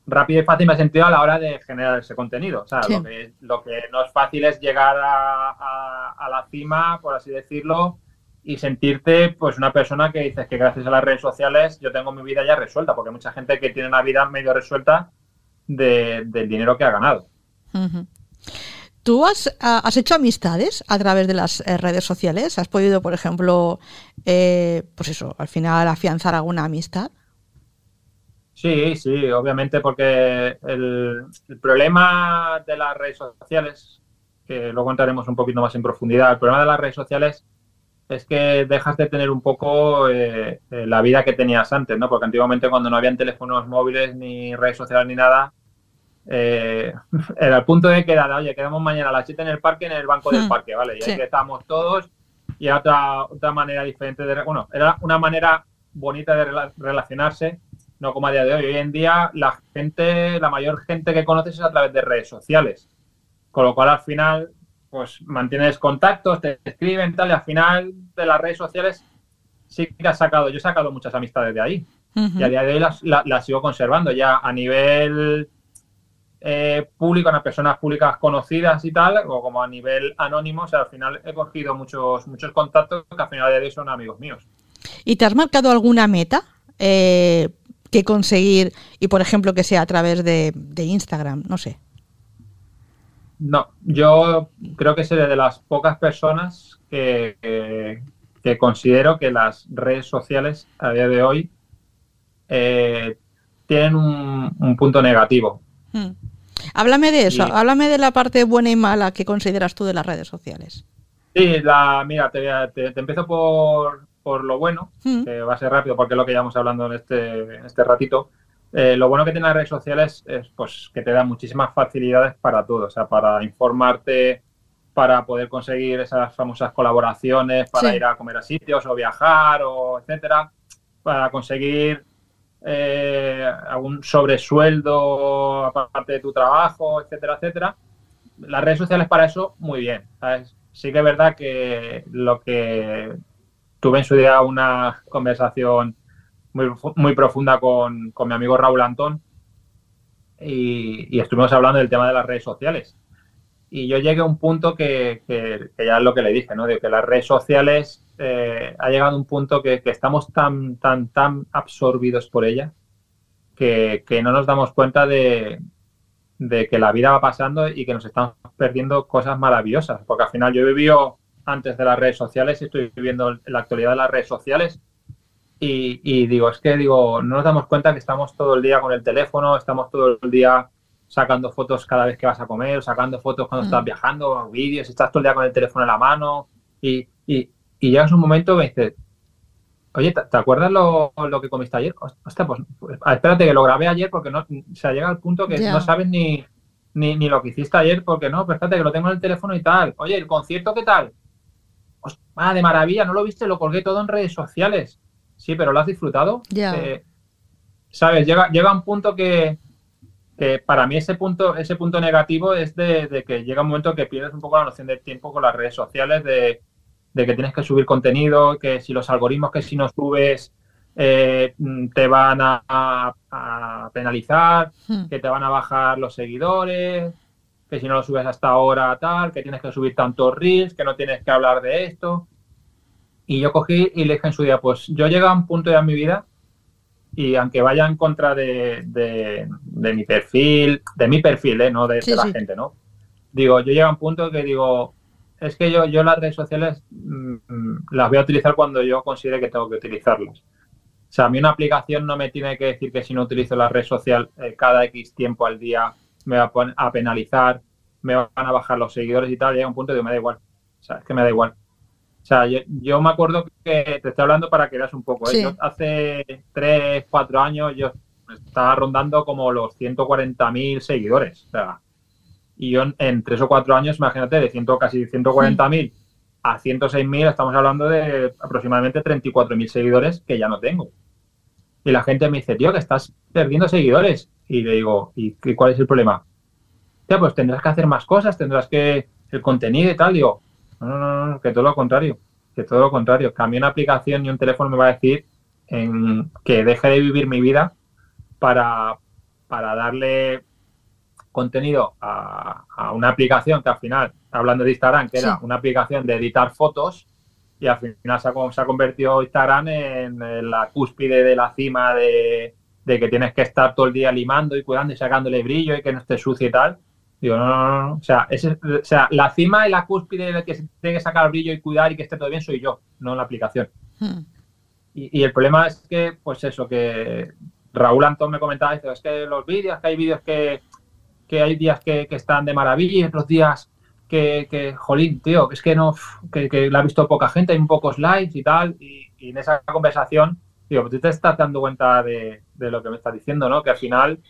rápido y fácil me he sentido a la hora de generar ese contenido. O sea, lo, que, lo, que, no es fácil es llegar a, a, la cima, por así decirlo, y sentirte pues una persona que dices que gracias a las redes sociales yo tengo mi vida ya resuelta, porque hay mucha gente que tiene una vida medio resuelta del dinero que ha ganado. ¿Tú has, has, hecho amistades a través de las eh, redes sociales? ¿Has podido, por ejemplo, eh, pues eso, al final afianzar alguna amistad? Sí, sí, obviamente, porque el, el problema de las redes sociales, que luego entraremos un poquito más en profundidad, el problema de las redes sociales es que dejas de tener un poco eh, eh, la vida que tenías antes, ¿no? Porque antiguamente cuando no habían teléfonos móviles ni redes sociales ni nada, eh, era el punto de quedar, oye, quedamos mañana a las 7 en el parque, en el banco del hmm. parque, ¿vale? Y ahí estábamos todos y era otra, otra manera diferente de... Bueno, era una manera bonita de relacionarse, no como a día de hoy. Hoy en día la gente, la mayor gente que conoces es a través de redes sociales. Con lo cual al final pues mantienes contactos, te escriben, tal, y al final de las redes sociales sí que has sacado, yo he sacado muchas amistades de ahí. Y a día de hoy las, sigo conservando ya a nivel eh, público, a personas públicas conocidas y tal, o como a nivel anónimo, o sea, al final he cogido muchos, muchos contactos que al final de hoy son amigos míos. ¿Y te has marcado alguna meta eh, que conseguir y, por ejemplo, que sea a través de, de Instagram? No sé. No, yo creo que seré de las pocas personas que, que, considero que las redes sociales a día de hoy eh, tienen un, punto negativo. Hmm. Háblame de eso, háblame de la parte buena y mala que consideras tú de las redes sociales. Sí, la, mira, te, te, empiezo por, por, lo bueno, hmm. que va a ser rápido porque es lo que llevamos hablando en este, en este ratito. Eh, lo bueno que tiene las redes sociales es pues, que te da muchísimas facilidades para todo, o sea, para informarte, para poder conseguir esas famosas colaboraciones, para ir a comer a sitios o viajar, o etcétera, para conseguir eh, algún sobresueldo aparte de tu trabajo, etcétera, etcétera. Las redes sociales para eso, muy bien. Sí que es verdad que lo que tuve en su día una conversación muy, profunda con, mi amigo Raúl Antón y, estuvimos hablando del tema de las redes sociales. Y yo llegué a un punto que, ya es lo que le dije, ¿no? De que las redes sociales eh, ha llegado a un punto que, estamos tan, tan, tan absorbidos por ellas que, no nos damos cuenta de, de que la vida va pasando y que nos estamos perdiendo cosas maravillosas. Porque al final yo he vivido antes de las redes sociales y estoy viviendo en la actualidad de las redes sociales y, digo, es que digo, no nos damos cuenta que estamos todo el día con el teléfono, estamos todo el día sacando fotos cada vez que vas a comer, sacando fotos cuando estás mm. viajando, vídeos, estás todo el día con el teléfono en la mano y, y, y llegas un momento que dices, oye, ¿te, acuerdas lo, que comiste ayer? Hostia, pues, pues espérate que lo grabé ayer porque no, o sea, llega al punto que no sabes ni, ni, ni, lo que hiciste ayer porque no, pero espérate que lo tengo en el teléfono y tal. Oye, ¿el concierto qué tal? ah, de maravilla, no lo viste, lo colgué todo en redes sociales. Sí, pero lo has disfrutado. Eh, ¿Sabes? Llega, llega un punto que, para mí ese punto, ese punto negativo es de, que llega un momento que pierdes un poco la noción del tiempo con las redes sociales, de, que tienes que subir contenido, que si los algoritmos que si no subes eh, te van a, penalizar, hmm. que te van a bajar los seguidores, que si no lo subes hasta ahora tal, que tienes que subir tantos reels, que no tienes que hablar de esto. Y yo cogí y le dije en su día, pues yo llego a un punto ya en mi vida y aunque vaya en contra de, de, mi perfil, de mi perfil, ¿eh? no de, la gente, ¿no? Digo, yo llego a un punto que digo, es que yo, yo las redes sociales mm, las voy a utilizar cuando yo considere que tengo que utilizarlas. O sea, a mí una aplicación no me tiene que decir que si no utilizo la red social eh, cada X tiempo al día me va a, a penalizar, me van a bajar los seguidores y tal. Llega un punto que me da igual. O sea, es que me da igual. O sea, yo, me acuerdo que te estoy hablando para que veas un poco. ¿eh? Yo hace 3, 4 años yo estaba rondando como los 140.000 seguidores. O sea, y yo en, 3 o 4 años, imagínate, de ciento, casi 140.000 a 106.000, estamos hablando de aproximadamente 34.000 seguidores que ya no tengo. Y la gente me dice, tío, que estás perdiendo seguidores. Y le digo, ¿y cuál es el problema? pues tendrás que hacer más cosas, tendrás que el contenido y tal. Digo, no, no, no, que todo lo contrario, que todo lo contrario. Que a mí una aplicación y un teléfono me va a decir en que deje de vivir mi vida para, para darle contenido a, una aplicación que al final, hablando de Instagram, que era una aplicación de editar fotos, y al final se ha, convertido Instagram en, la cúspide de la cima de, de, que tienes que estar todo el día limando y cuidando y sacándole brillo y que no esté sucio y tal. Digo, no, no, no. O sea, o sea, la cima y la cúspide de que se tiene que sacar brillo y cuidar y que esté todo bien soy yo, no la aplicación. Hmm. Y, el problema es que, pues eso, que Raúl Antón me comentaba, es que los vídeos, que hay vídeos que, que hay días que, están de maravilla y otros días que, que, jolín, tío, es que no, que, que la ha visto poca gente, hay un pocos likes y tal, y, en esa conversación, digo, pues tú te estás dando cuenta de, de lo que me estás diciendo, ¿no? Que al final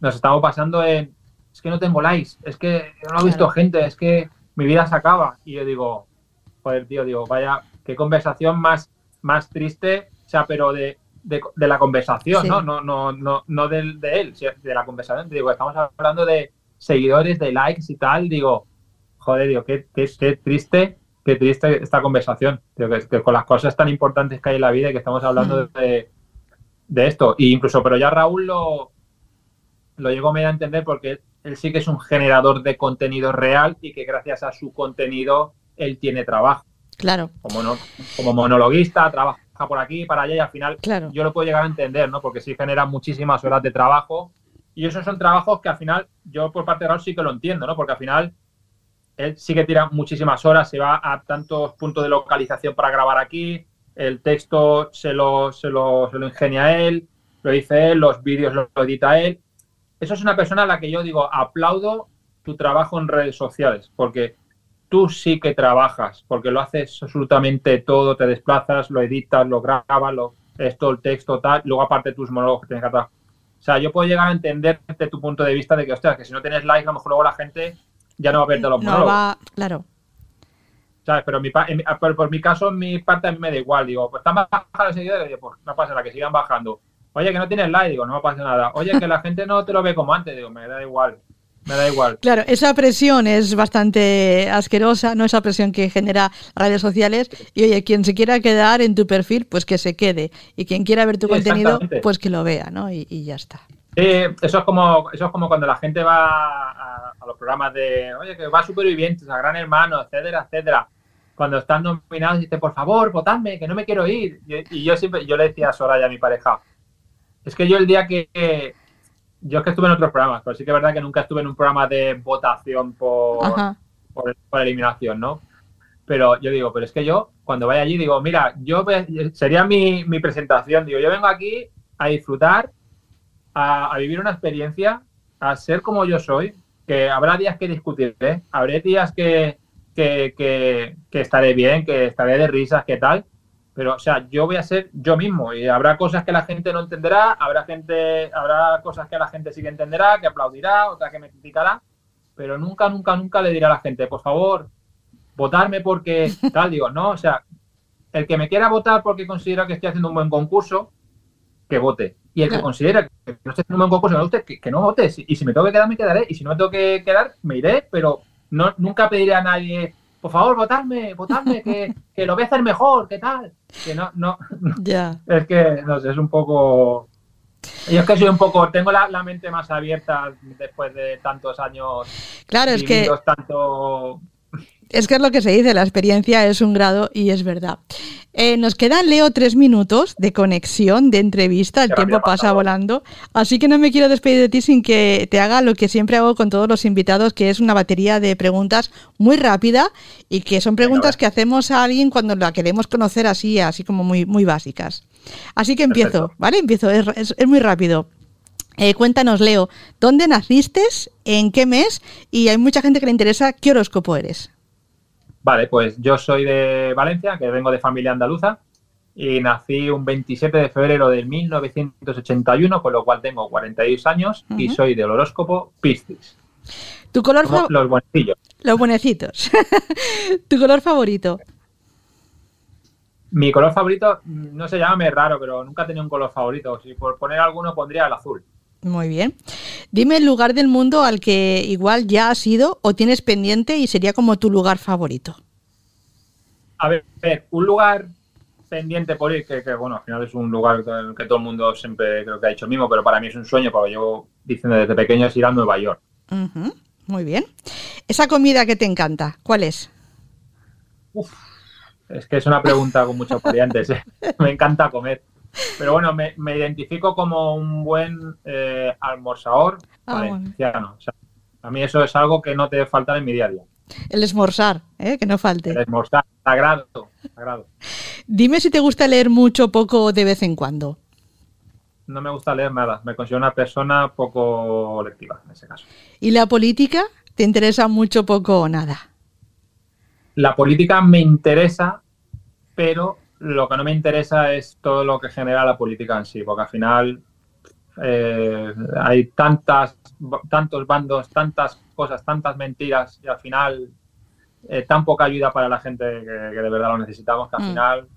nos estamos pasando en, es que no tengo likes, es que no he visto gente, es que mi vida se acaba. Y yo digo, joder, tío, digo, vaya, qué conversación más, más triste, o sea, pero de, la conversación, ¿no? No, no, no, no de él, de la conversación. Digo, estamos hablando de seguidores, de likes y tal. Digo, joder, digo, qué, qué, triste, qué triste esta conversación. Digo, que, con las cosas tan importantes que hay en la vida y que estamos hablando mm. de, de, esto. Y incluso, pero ya Raúl lo, lo llegó medio a entender porque él sí que es un generador de contenido real y que gracias a su contenido él tiene trabajo. Claro. Como, no, como monologuista, trabaja por aquí, para allá y al final claro. yo lo puedo llegar a entender, ¿no? Porque sí genera muchísimas horas de trabajo y esos son trabajos que al final yo por parte de Raúl sí que lo entiendo, ¿no? Porque al final él sí que tira muchísimas horas, se va a tantos puntos de localización para grabar aquí, el texto se lo, se lo, se lo ingenia él, lo dice él, los vídeos lo edita él eso es una persona a la que yo digo, aplaudo tu trabajo en redes sociales, porque tú sí que trabajas, porque lo haces absolutamente todo, te desplazas, lo editas, lo grabas, lo, esto, el texto, tal, luego aparte tus monólogos que tienes que trabajar. O sea, yo puedo llegar a entender de tu punto de vista de que, ostras, que si no tienes like, a lo mejor luego la gente ya no va a verte los monólogos. Va, claro. ¿Sabes? Pero mi, por, mi caso, mi parte a mí me da igual. Digo, pues están bajando los seguidores, pues no pasa nada, que sigan bajando. Oye, que no tienes like, digo, no me pasa nada. Oye, que la gente no te lo ve como antes, digo, me da igual. Me da igual. Claro, esa presión es bastante asquerosa, ¿no? Esa presión que genera redes sociales. Y oye, quien se quiera quedar en tu perfil, pues que se quede. Y quien quiera ver tu contenido, pues que lo vea, ¿no? Y, ya está. Sí, eso es como, eso es como cuando la gente va a, los programas de, oye, que va supervivientes, a Gran Hermano, etcétera, etcétera. Cuando están nominados, dice, por favor, votadme, que no me quiero ir. Y, yo siempre, yo le decía a Soraya, a mi pareja, es que yo el día que... Yo es que estuve en otros programas, pero sí que es verdad que nunca estuve en un programa de votación por, por, eliminación, ¿no? Pero yo digo, pero es que yo cuando vaya allí digo, mira, yo sería mi, mi presentación, digo, yo vengo aquí a disfrutar, a, vivir una experiencia, a ser como yo soy, que habrá días que discutiré, habrá días que, que, que, estaré bien, que estaré de risas, que tal, pero, o sea, yo voy a ser yo mismo y habrá cosas que la gente no entenderá, habrá gente, habrá cosas que la gente sí que entenderá, que aplaudirá, otras que me criticará, pero nunca, nunca, nunca le diré a la gente, por favor, votarme porque tal, digo, no, o sea, el que me quiera votar porque considera que estoy haciendo un buen concurso, que vote. Y el que considera que no estoy haciendo un buen concurso, me guste, que, no vote. Y si me tengo que quedar, me quedaré. Y si no me tengo que quedar, me iré, pero no, nunca pediré a nadie por favor, votadme, votadme, que, que, lo voy a hacer mejor, ¿qué tal? Que no, no, Ya. Es que, no sé, es un poco, Yo es que soy un poco, tengo la, mente más abierta después de tantos años. Claro, es que. Tanto... Es que es lo que se dice, la experiencia es un grado y es verdad. Eh, nos quedan, Leo, tres minutos de conexión, de entrevista, el tiempo pasa volando, así que no me quiero despedir de ti sin que te haga lo que siempre hago con todos los invitados, que es una batería de preguntas muy rápida y que son preguntas que hacemos a alguien cuando la queremos conocer así, así como muy, muy básicas. Así que empiezo, ¿vale? Empiezo, es, muy rápido. Eh, cuéntanos, Leo, ¿dónde naciste? ¿En qué mes? Y hay mucha gente que le interesa qué horóscopo eres. Vale, pues yo soy de Valencia, que vengo de familia andaluza, y nací un 27 de febrero de 1981, con lo cual tengo 42 años y soy del horóscopo Piscis. ¿Tu color Los buenecillos. Los buenecitos. ¿Tu color favorito? Mi color favorito, no se llama raro, pero nunca he tenido un color favorito. Si por poner alguno pondría el azul. Muy bien. Dime el lugar del mundo al que igual ya has ido o tienes pendiente y sería como tu lugar favorito. A ver, un lugar pendiente por ir, que, bueno, al final es un lugar que todo el mundo siempre creo que ha dicho el mismo, pero para mí es un sueño, porque yo diciendo desde pequeño es ir a Nueva York. Muy bien. Esa comida que te encanta, ¿cuál es? Uf, es que es una pregunta con muchas variantes. ¿eh? Me encanta comer. Pero bueno, me, identifico como un buen eh, almorzador ah, valenciano. a mí eso es algo que no te debe faltar en mi día a día. El esmorzar, ¿eh? que no falte. El esmorzar, sagrado, sagrado. Dime si te gusta leer mucho o poco de vez en cuando. No me gusta leer nada. Me considero una persona poco lectiva en ese caso. ¿Y la política? ¿Te interesa mucho, poco o nada? La política me interesa, pero lo que no me interesa es todo lo que genera la política en sí, porque al final eh, hay tantas, tantos bandos, tantas cosas, tantas mentiras y al final eh, tan poca ayuda para la gente que, de verdad lo necesitamos, que al mm. final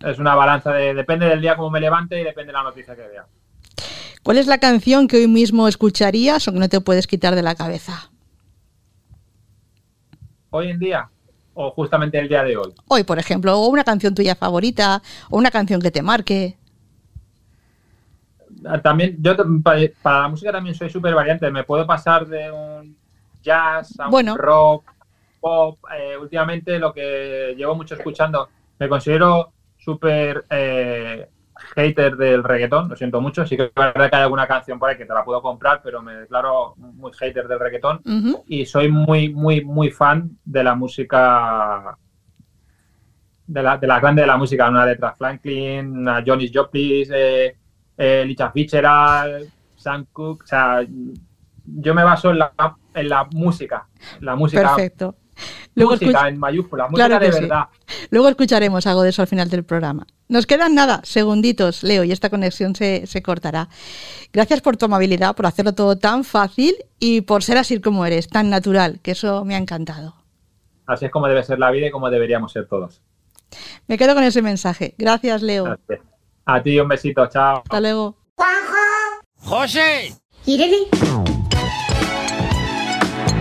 es una balanza de depende del día como me levante y depende de la noticia que vea. ¿Cuál es la canción que hoy mismo escucharías o que no te puedes quitar de la cabeza? Hoy en día, o justamente el día de hoy? Hoy, por ejemplo, o una canción tuya favorita, o una canción que te marque. Ah, también, yo para la música también soy súper variante. Me puedo pasar de un jazz a un rock, pop. Eh, últimamente lo que llevo mucho escuchando, me considero súper eh, hater del reggaetón, lo siento mucho. Sí que es verdad que hay alguna canción por ahí que te la puedo comprar, pero me declaro muy hater del reggaetón. Y soy muy, muy, muy fan de la música. De la, de la grande de la música, una letra Franklin, una Johnny Joplin, eh, eh, Licha Fitzgerald, Sam Cooke. O sea, yo me baso en la, en la música. La música. Perfecto. Luego música en mayúsculas, música de verdad. Luego escucharemos algo de eso al final del programa. Nos quedan nada, segunditos, Leo, y esta conexión se, se cortará. Gracias por tu amabilidad, por hacerlo todo tan fácil y por ser así como eres, tan natural, que eso me ha encantado. Así es como debe ser la vida y como deberíamos ser todos. Me quedo con ese mensaje. Gracias, Leo. A ti un besito, chao. Hasta luego. ¡José!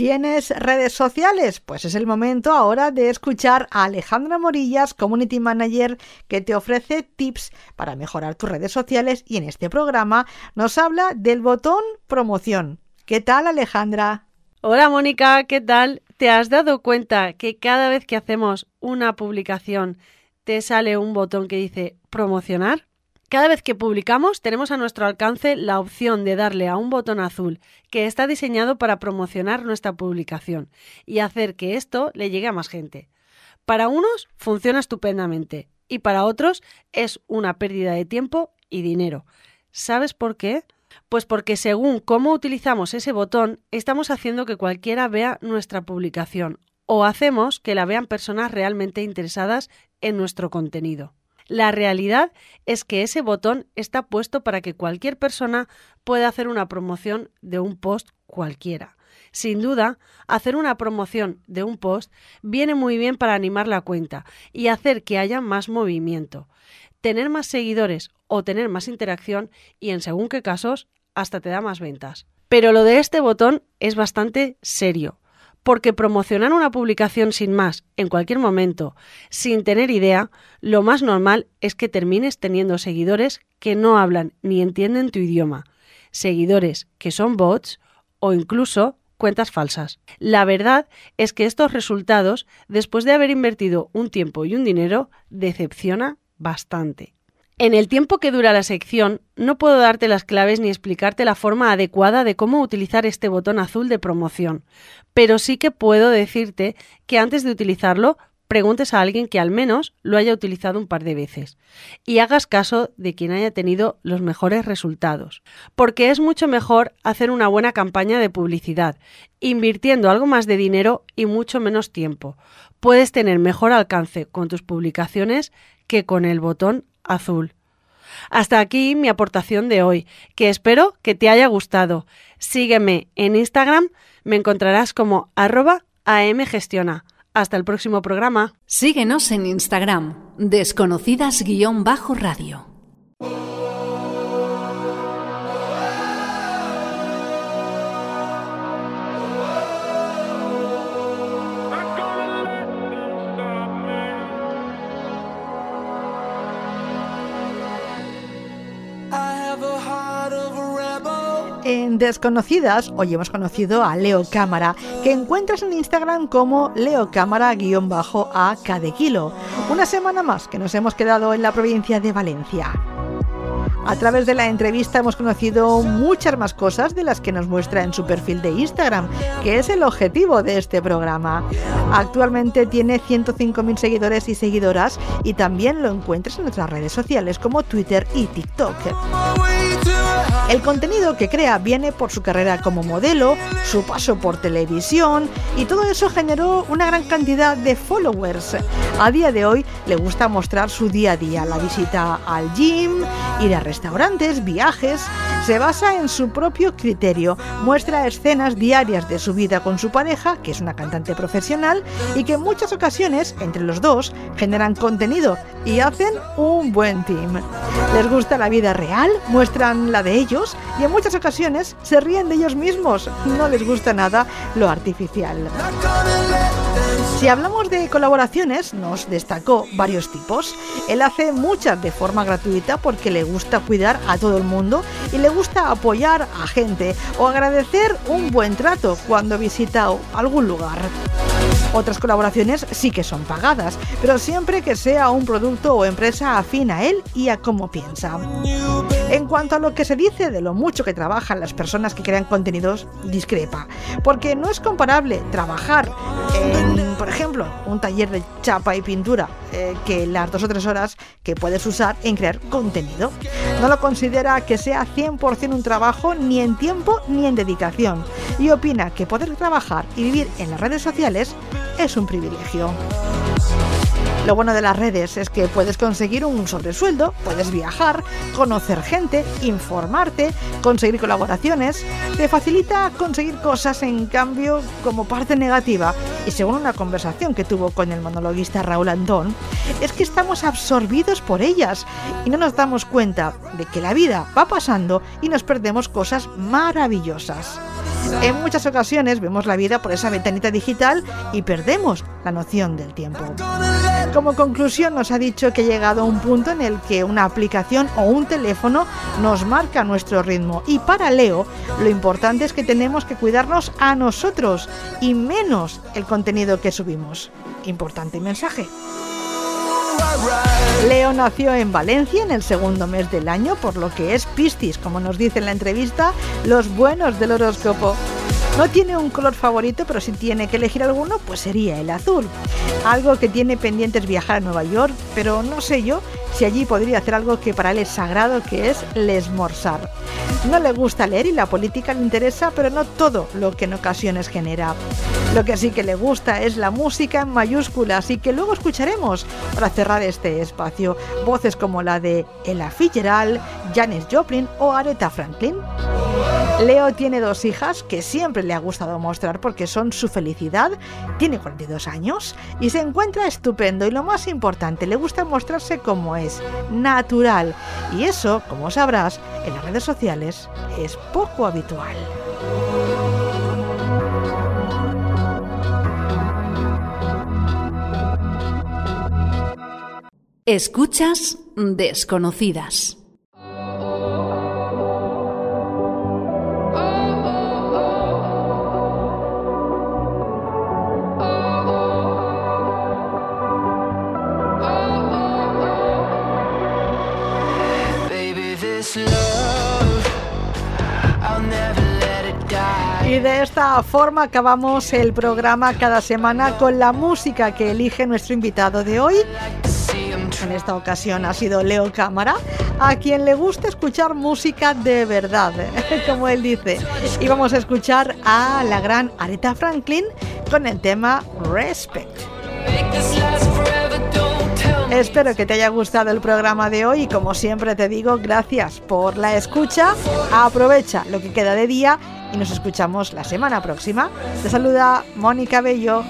¿Tienes redes sociales? Pues es el momento ahora de escuchar a Alejandra Morillas, Community Manager, que te ofrece tips para mejorar tus redes sociales y en este programa nos habla del botón promoción. ¿Qué tal Alejandra? Hola Mónica, ¿qué tal? ¿Te has dado cuenta que cada vez que hacemos una publicación te sale un botón que dice promocionar? Cada vez que publicamos tenemos a nuestro alcance la opción de darle a un botón azul que está diseñado para promocionar nuestra publicación y hacer que esto le llegue a más gente. Para unos funciona estupendamente y para otros es una pérdida de tiempo y dinero. ¿Sabes por qué? Pues porque según cómo utilizamos ese botón, estamos haciendo que cualquiera vea nuestra publicación o hacemos que la vean personas realmente interesadas en nuestro contenido. La realidad es que ese botón está puesto para que cualquier persona pueda hacer una promoción de un post cualquiera, Sin duda, hacer una promoción de un post viene muy bien para animar la cuenta y hacer que haya más movimiento. Tener más seguidores o tener más interacción y en según qué casos hasta te da más ventas. Pero lo de este botón es bastante serio, porque promocionar una publicación sin más, en cualquier momento, sin tener idea, lo más normal es que termines teniendo seguidores que no hablan ni entienden tu idioma, seguidores que son bots o incluso cuentas falsas. La verdad es que estos resultados, después de haber invertido un tiempo y un dinero, decepciona bastante. En el tiempo que dura la sección, no puedo darte las claves ni explicarte la forma adecuada de cómo utilizar este botón azul de promoción, pero sí que puedo decirte que antes de utilizarlo, preguntes a alguien que al menos lo haya utilizado un par de veces y hagas caso de quien haya tenido los mejores resultados, porque es mucho mejor hacer una buena campaña de publicidad, invirtiendo algo más de dinero y mucho menos tiempo. Puedes tener mejor alcance con tus publicaciones que con el botón azul. Hasta aquí mi aportación de hoy, que espero que te haya gustado. Sígueme en Instagram, me encontrarás como arroba amgestiona. Hasta el próximo programa. Síguenos en Instagram, desconocidas-radio. Desconocidas, hoy hemos conocido a Leo Cámara, que encuentras en Instagram como Leo Cámara-a cada kilo. Una semana más que nos hemos quedado en la provincia de Valencia. A través de la entrevista hemos conocido muchas más cosas de las que nos muestra en su perfil de Instagram, que es el objetivo de este programa. Actualmente tiene 105.000 seguidores y seguidoras y también lo encuentras en otras redes sociales como Twitter y TikTok. El contenido que crea viene por su carrera como modelo, su paso por televisión y todo eso generó una gran cantidad de followers. A día de hoy le gusta mostrar su día a día, la visita al gym, ir a restaurantes, viajes. Se basa en su propio criterio, muestra escenas diarias de su vida con su pareja, que es una cantante profesional, y que en muchas ocasiones, entre los dos, generan contenido y hacen un buen team. Les gusta la vida real, muestran la de ellos y en muchas ocasiones se ríen de ellos mismos. No les gusta nada lo artificial. Si hablamos de colaboraciones, nos destacó varios tipos. Él hace muchas de forma gratuita porque le gusta cuidar a todo el mundo y le gusta apoyar a gente o agradecer un buen trato cuando visita algún lugar. Otras colaboraciones sí que son pagadas, pero siempre que sea un producto o empresa afín a él y a cómo piensa. En cuanto a lo que se dice de lo mucho que trabajan las personas que crean contenidos, discrepa, porque no es comparable trabajar en, por ejemplo, un taller de chapa y pintura eh, que las dos o tres horas que puedes usar en crear contenido. No lo considera que sea 100% un trabajo ni en tiempo ni en dedicación y opina que poder trabajar y vivir en las redes sociales es un privilegio. Lo bueno de las redes es que puedes conseguir un sobresueldo, puedes viajar, conocer gente, informarte, conseguir colaboraciones. Te facilita conseguir cosas en cambio como parte negativa. Y según una conversación que tuvo con el monologuista Raúl Antón, es que estamos absorbidos por ellas y no nos damos cuenta de que la vida va pasando y nos perdemos cosas maravillosas. En muchas ocasiones vemos la vida por esa ventanita digital y perdemos la noción del tiempo. Como conclusión nos ha dicho que ha llegado a un punto en el que una aplicación o un teléfono nos marca nuestro ritmo y para Leo lo importante es que tenemos que cuidarnos a nosotros y menos el contenido que subimos. Importante mensaje. Leo nació en Valencia en el segundo mes del año, por lo que es Piscis, como nos dice en la entrevista, los buenos del horóscopo. No tiene un color favorito, pero si tiene que elegir alguno, pues sería el azul. Algo que tiene pendientes viajar a Nueva York, pero no sé yo si allí podría hacer algo que para él es sagrado, que es lesmorzar. No le gusta leer y la política le interesa, pero no todo lo que en ocasiones genera. Lo que sí que le gusta es la música en mayúsculas y que luego escucharemos para cerrar este espacio. Voces como la de Ella Fitzgerald, Janis Joplin o Aretha Franklin. Leo tiene dos hijas que siempre le ha gustado mostrar porque son su felicidad. Tiene 42 años y se encuentra estupendo y lo más importante, le gusta mostrarse como es, natural. Y eso, como sabrás, en las redes sociales es poco habitual. Escuchas desconocidas. Y de esta forma acabamos el programa cada semana con la música que elige nuestro invitado de hoy. En esta ocasión ha sido Leo Cámara, a quien le gusta escuchar música de verdad, como él dice. Y vamos a escuchar a la gran Aretha Franklin con el tema Respect. Espero que te haya gustado el programa de hoy y como siempre te digo, gracias por la escucha. Aprovecha lo que queda de día y nos escuchamos la semana próxima. Te saluda Mónica Bello.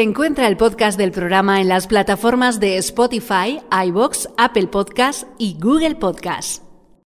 Encuentra el podcast del programa en las plataformas de Spotify, iBox, Apple Podcasts y Google Podcasts.